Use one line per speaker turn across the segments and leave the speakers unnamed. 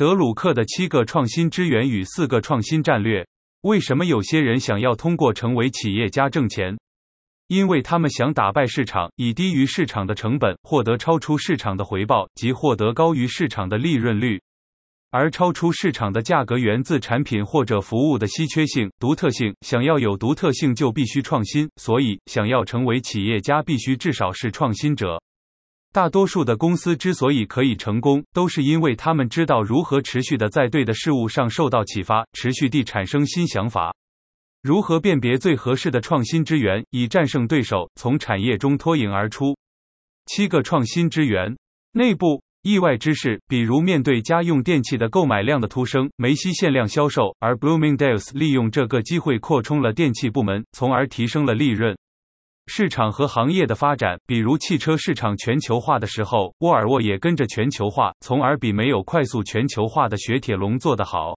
德鲁克的七个创新支援与四个创新战略。为什么有些人想要通过成为企业家挣钱？因为他们想打败市场，以低于市场的成本获得超出市场的回报，及获得高于市场的利润率。而超出市场的价格源自产品或者服务的稀缺性、独特性。想要有独特性，就必须创新。所以，想要成为企业家，必须至少是创新者。大多数的公司之所以可以成功，都是因为他们知道如何持续的在对的事物上受到启发，持续地产生新想法。如何辨别最合适的创新之源，以战胜对手，从产业中脱颖而出？七个创新之源：内部。意外之事，比如面对家用电器的购买量的突升，梅西限量销售，而 Bloomingdale's 利用这个机会扩充了电器部门，从而提升了利润。市场和行业的发展，比如汽车市场全球化的时候，沃尔沃也跟着全球化，从而比没有快速全球化的雪铁龙做得好。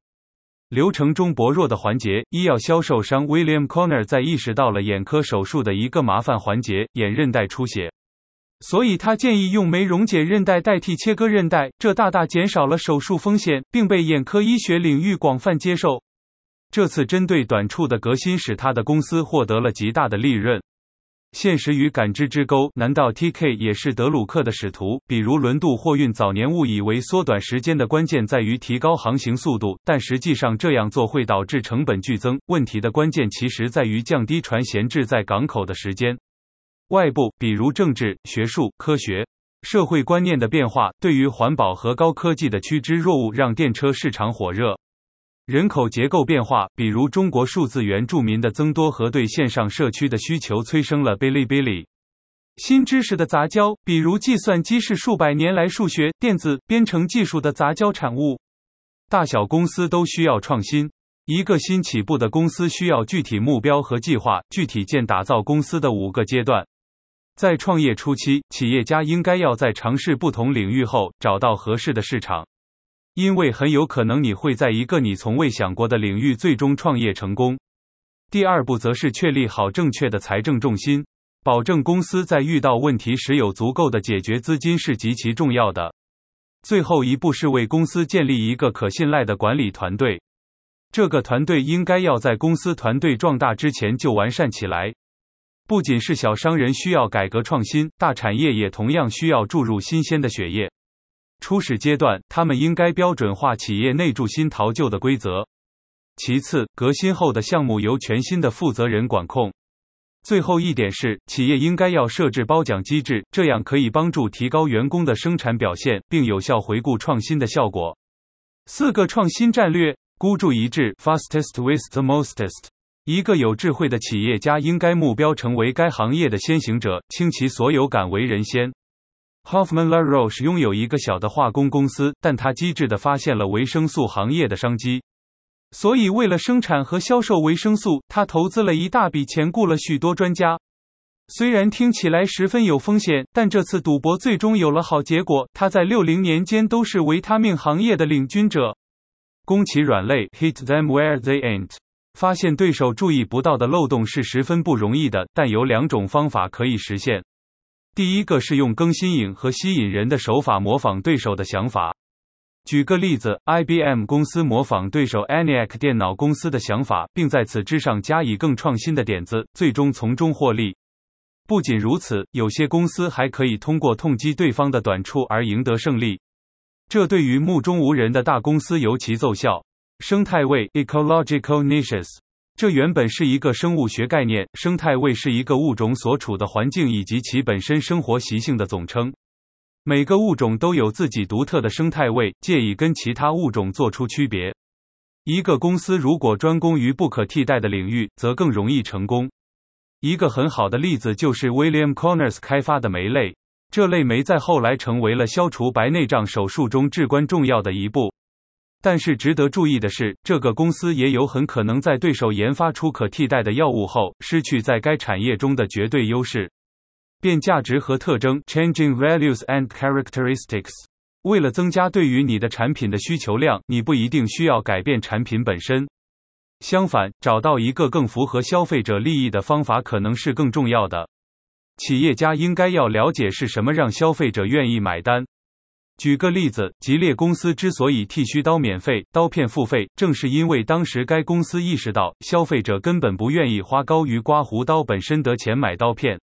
流程中薄弱的环节，医药销售商 William Corner 在意识到了眼科手术的一个麻烦环节——眼韧带出血。所以他建议用酶溶解韧带代替切割韧带，这大大减少了手术风险，并被眼科医学领域广泛接受。这次针对短处的革新使他的公司获得了极大的利润。现实与感知之沟，难道 T.K. 也是德鲁克的使徒？比如轮渡货运早年误以为缩短时间的关键在于提高航行速度，但实际上这样做会导致成本剧增。问题的关键其实在于降低船闲置在港口的时间。外部，比如政治、学术、科学、社会观念的变化，对于环保和高科技的趋之若鹜，让电车市场火热。人口结构变化，比如中国数字原住民的增多和对线上社区的需求，催生了哔哩哔哩。新知识的杂交，比如计算机是数百年来数学、电子、编程技术的杂交产物。大小公司都需要创新。一个新起步的公司需要具体目标和计划，具体建打造公司的五个阶段。在创业初期，企业家应该要在尝试不同领域后找到合适的市场，因为很有可能你会在一个你从未想过的领域最终创业成功。第二步则是确立好正确的财政重心，保证公司在遇到问题时有足够的解决资金是极其重要的。最后一步是为公司建立一个可信赖的管理团队，这个团队应该要在公司团队壮大之前就完善起来。不仅是小商人需要改革创新，大产业也同样需要注入新鲜的血液。初始阶段，他们应该标准化企业内铸新淘旧的规则。其次，革新后的项目由全新的负责人管控。最后一点是，企业应该要设置褒奖机制，这样可以帮助提高员工的生产表现，并有效回顾创新的效果。四个创新战略：孤注一掷，fastest with the mostest。一个有智慧的企业家应该目标成为该行业的先行者，倾其所有敢为人先。Hoffman La Roche 拥有一个小的化工公司，但他机智地发现了维生素行业的商机，所以为了生产和销售维生素，他投资了一大笔钱，雇了许多专家。虽然听起来十分有风险，但这次赌博最终有了好结果。他在六零年间都是维他命行业的领军者。攻其软肋，hit them where they ain't。发现对手注意不到的漏洞是十分不容易的，但有两种方法可以实现。第一个是用更新颖和吸引人的手法模仿对手的想法。举个例子，IBM 公司模仿对手 ENIAC 电脑公司的想法，并在此之上加以更创新的点子，最终从中获利。不仅如此，有些公司还可以通过痛击对方的短处而赢得胜利，这对于目中无人的大公司尤其奏效。生态位 （ecological niches） 这原本是一个生物学概念。生态位是一个物种所处的环境以及其本身生活习性的总称。每个物种都有自己独特的生态位，借以跟其他物种做出区别。一个公司如果专攻于不可替代的领域，则更容易成功。一个很好的例子就是 William Connors 开发的酶类。这类酶在后来成为了消除白内障手术中至关重要的一步。但是值得注意的是，这个公司也有很可能在对手研发出可替代的药物后，失去在该产业中的绝对优势。变价值和特征 （changing values and characteristics）。为了增加对于你的产品的需求量，你不一定需要改变产品本身。相反，找到一个更符合消费者利益的方法可能是更重要的。企业家应该要了解是什么让消费者愿意买单。举个例子，吉列公司之所以剃须刀免费，刀片付费，正是因为当时该公司意识到，消费者根本不愿意花高于刮胡刀本身的钱买刀片。